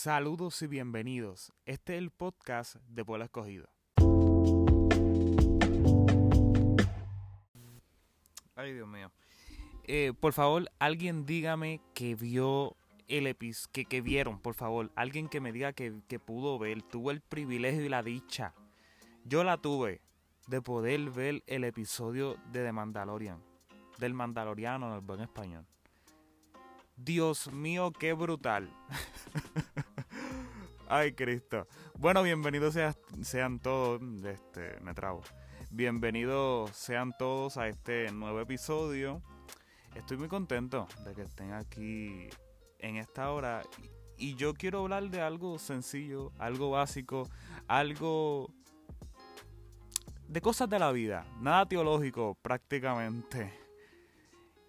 Saludos y bienvenidos. Este es el podcast de Pueblo Escogido. Ay, Dios mío. Eh, por favor, alguien dígame que vio el episodio, que, que vieron, por favor. Alguien que me diga que, que pudo ver, tuvo el privilegio y la dicha. Yo la tuve de poder ver el episodio de The Mandalorian. Del Mandaloriano en el buen español. Dios mío, qué brutal. Ay, Cristo. Bueno, bienvenidos sean, todos. Este, me trabo. Bienvenidos sean todos a este nuevo episodio. Estoy muy contento de que estén aquí en esta hora. Y yo quiero hablar de algo sencillo, algo básico, algo de cosas de la vida. Nada teológico prácticamente.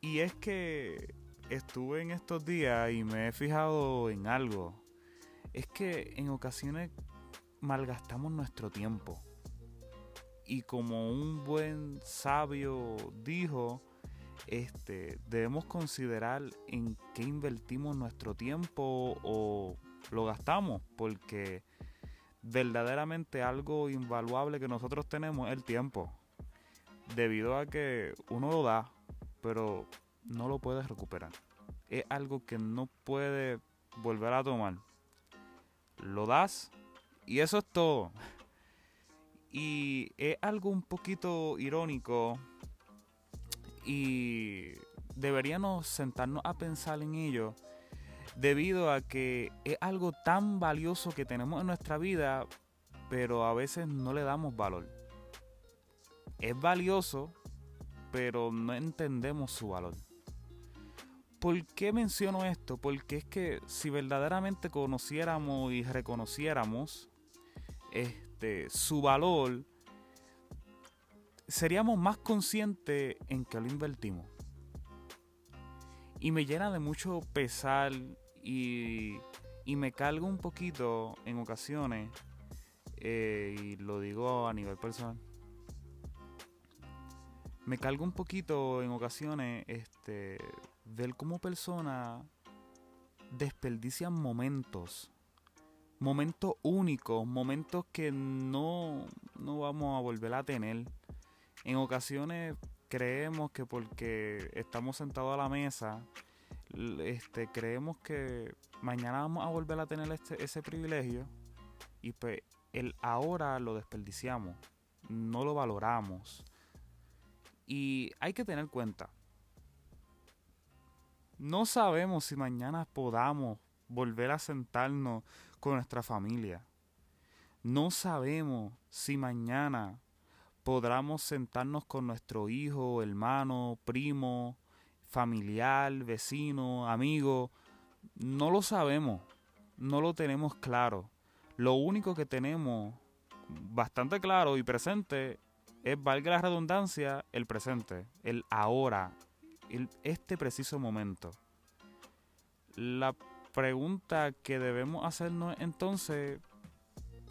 Y es que estuve en estos días y me he fijado en algo. Es que en ocasiones malgastamos nuestro tiempo. Y como un buen sabio dijo, este, debemos considerar en qué invertimos nuestro tiempo o lo gastamos, porque verdaderamente algo invaluable que nosotros tenemos es el tiempo. Debido a que uno lo da, pero no lo puedes recuperar. Es algo que no puedes volver a tomar. Lo das y eso es todo. Y es algo un poquito irónico y deberíamos sentarnos a pensar en ello debido a que es algo tan valioso que tenemos en nuestra vida, pero a veces no le damos valor. Es valioso, pero no entendemos su valor. ¿Por qué menciono esto? Porque es que si verdaderamente conociéramos y reconociéramos este, su valor, seríamos más conscientes en que lo invertimos. Y me llena de mucho pesar y, y me cargo un poquito en ocasiones, eh, y lo digo a nivel personal, me cargo un poquito en ocasiones este, ver cómo personas desperdician momentos, momentos únicos, momentos que no, no vamos a volver a tener. En ocasiones creemos que porque estamos sentados a la mesa, este, creemos que mañana vamos a volver a tener este, ese privilegio y pues el ahora lo desperdiciamos, no lo valoramos. Y hay que tener cuenta, no sabemos si mañana podamos volver a sentarnos con nuestra familia. No sabemos si mañana podamos sentarnos con nuestro hijo, hermano, primo, familiar, vecino, amigo. No lo sabemos, no lo tenemos claro. Lo único que tenemos bastante claro y presente es, valga la redundancia, el presente, el ahora, este preciso momento. La pregunta que debemos hacernos entonces,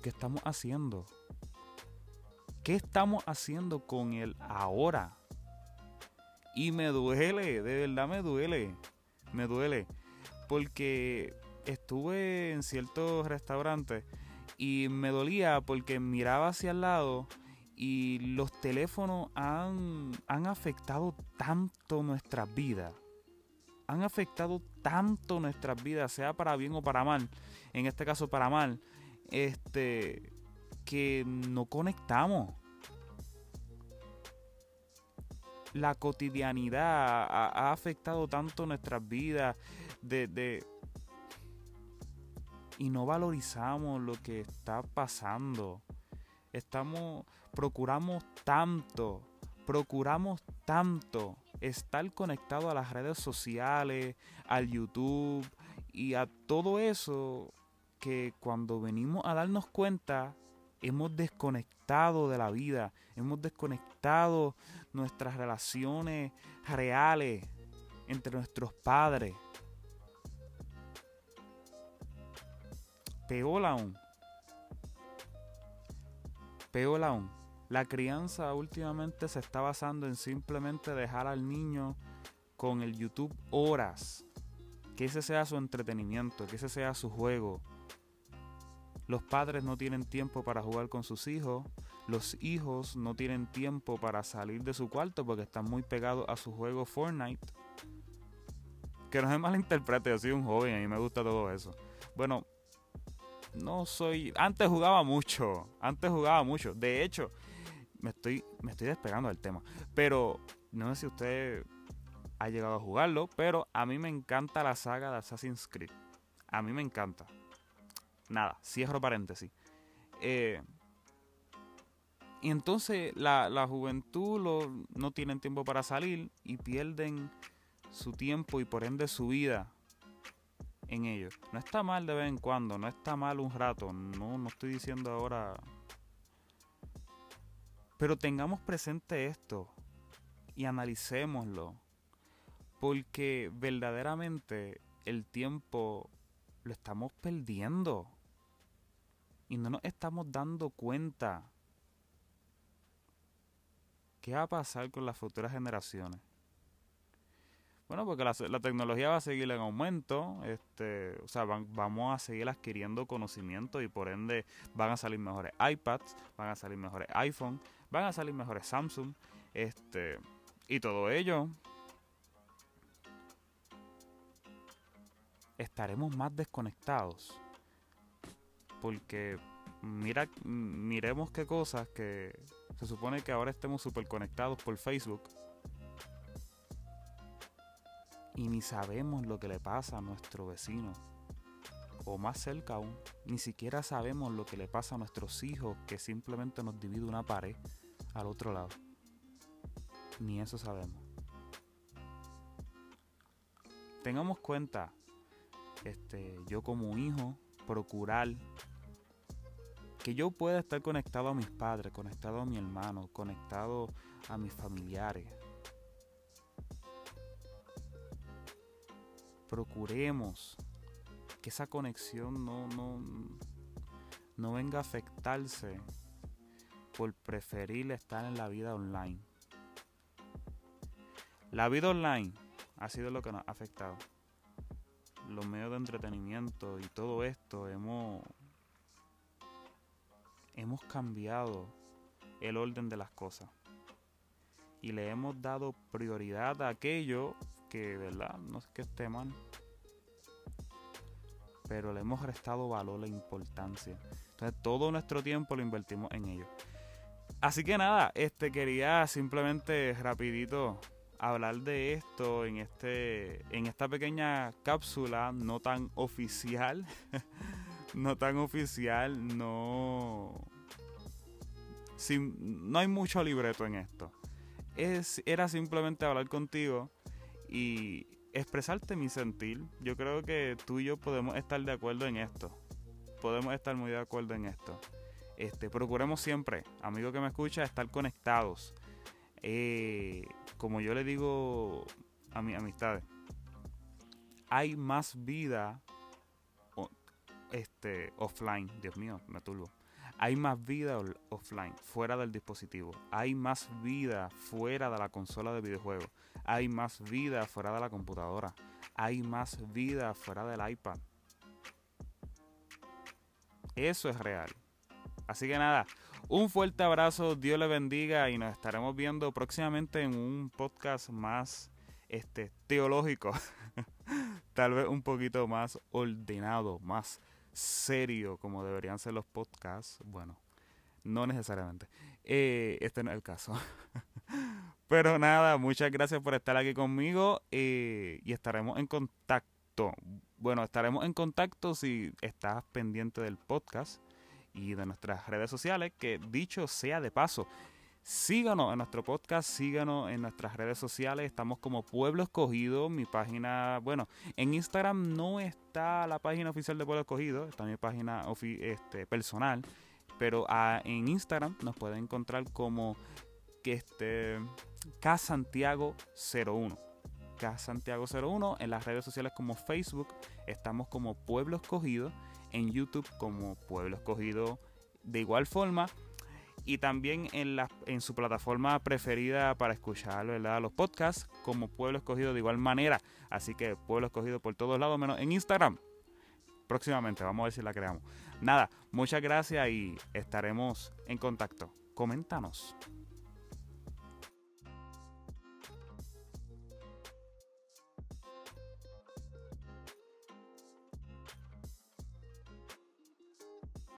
¿qué estamos haciendo? ¿Qué estamos haciendo con el ahora? Y me duele, de verdad me duele, me duele. Porque estuve en ciertos restaurantes y me dolía porque miraba hacia el lado y los teléfonos han, han afectado tanto nuestras vidas. Han afectado tanto nuestras vidas, sea para bien o para mal. En este caso para mal. Este que no conectamos. La cotidianidad ha, afectado tanto nuestras vidas de, de y no valorizamos lo que está pasando. Estamos procuramos tanto, procuramos tanto estar conectado a las redes sociales, al YouTube y a todo eso que cuando venimos a darnos cuenta hemos desconectado de la vida, hemos desconectado nuestras relaciones reales entre nuestros padres. Peor aún. Peor aún la crianza últimamente se está basando en simplemente dejar al niño con el YouTube horas. Que ese sea su entretenimiento, que ese sea su juego. Los padres no tienen tiempo para jugar con sus hijos. Los hijos no tienen tiempo para salir de su cuarto porque están muy pegados a su juego Fortnite. Que no se malinterprete, yo soy un joven, a mí me gusta todo eso. Bueno, no soy... Antes jugaba mucho, antes jugaba mucho. De hecho, me estoy, me estoy despegando del tema. Pero no sé si usted ha llegado a jugarlo, pero a mí me encanta la saga de Assassin's Creed. A mí me encanta. Nada, cierro paréntesis. Eh, y entonces la, la juventud lo, no tienen tiempo para salir y pierden su tiempo y por ende su vida en ello. No está mal de vez en cuando, no está mal un rato, no, no estoy diciendo ahora. Pero tengamos presente esto y analicémoslo. Porque verdaderamente el tiempo lo estamos perdiendo. Y no nos estamos dando cuenta. ¿Qué va a pasar con las futuras generaciones? Bueno, porque la, tecnología va a seguir en aumento, este, o sea, vamos a seguir adquiriendo conocimiento y por ende van a salir mejores iPads, van a salir mejores iPhone, van a salir mejores Samsung, este, y todo ello estaremos más desconectados. Porque mira, miremos qué cosas que se supone que ahora estemos súper conectados por Facebook. Y ni sabemos lo que le pasa a nuestro vecino. O más cerca aún, ni siquiera sabemos lo que le pasa a nuestros hijos que simplemente nos divide una pared al otro lado. Ni eso sabemos. Tengamos cuenta este, yo como hijo, procurar que yo pueda estar conectado a mis padres, conectado a mi hermano, conectado a mis familiares. Procuremos que esa conexión no, no, no venga a afectarse por preferir estar en la vida online. La vida online ha sido lo que nos ha afectado los medios de entretenimiento y todo esto hemos hemos cambiado el orden de las cosas y le hemos dado prioridad a aquello que, ¿verdad? No es que esté mal, pero le hemos restado valor e importancia. Entonces todo nuestro tiempo lo invertimos en ello. Así que nada, este quería simplemente rapidito hablar de esto en este en esta pequeña cápsula no tan oficial no tan oficial no sin, no hay mucho libreto en esto es era simplemente hablar contigo y expresarte mi sentir yo creo que tú y yo podemos estar de acuerdo en esto podemos estar muy de acuerdo en esto este procuremos siempre amigo que me escucha estar conectados eh, como yo le digo a mis amistades, hay más vida este, offline. Dios mío, me turbo. Hay más vida offline, fuera del dispositivo. Hay más vida fuera de la consola de videojuegos. Hay más vida fuera de la computadora. Hay más vida fuera del iPad. Eso es real. Así que nada, un fuerte abrazo, Dios le bendiga y nos estaremos viendo próximamente en un podcast más este, teológico, tal vez un poquito más ordenado, más serio como deberían ser los podcasts. Bueno, no necesariamente. Eh, este no es el caso. Pero nada, muchas gracias por estar aquí conmigo eh, y estaremos en contacto. Bueno, estaremos en contacto si estás pendiente del podcast y de nuestras redes sociales, que dicho sea de paso, síganos en nuestro podcast, síganos en nuestras redes sociales, estamos como Pueblo Escogido, mi página, bueno, en Instagram no está la página oficial de Pueblo Escogido, está mi página este, personal, pero ah, en Instagram nos pueden encontrar como que este K Santiago 01. K Santiago 01 en las redes sociales como Facebook estamos como Pueblo Escogido en YouTube como Pueblo Escogido de igual forma y también en, la, en su plataforma preferida para escuchar los podcasts como Pueblo Escogido de igual manera. Así que Pueblo Escogido por todos lados, menos en Instagram. próximamente, vamos a ver si la creamos. Nada, muchas gracias y estaremos en contacto. Coméntanos.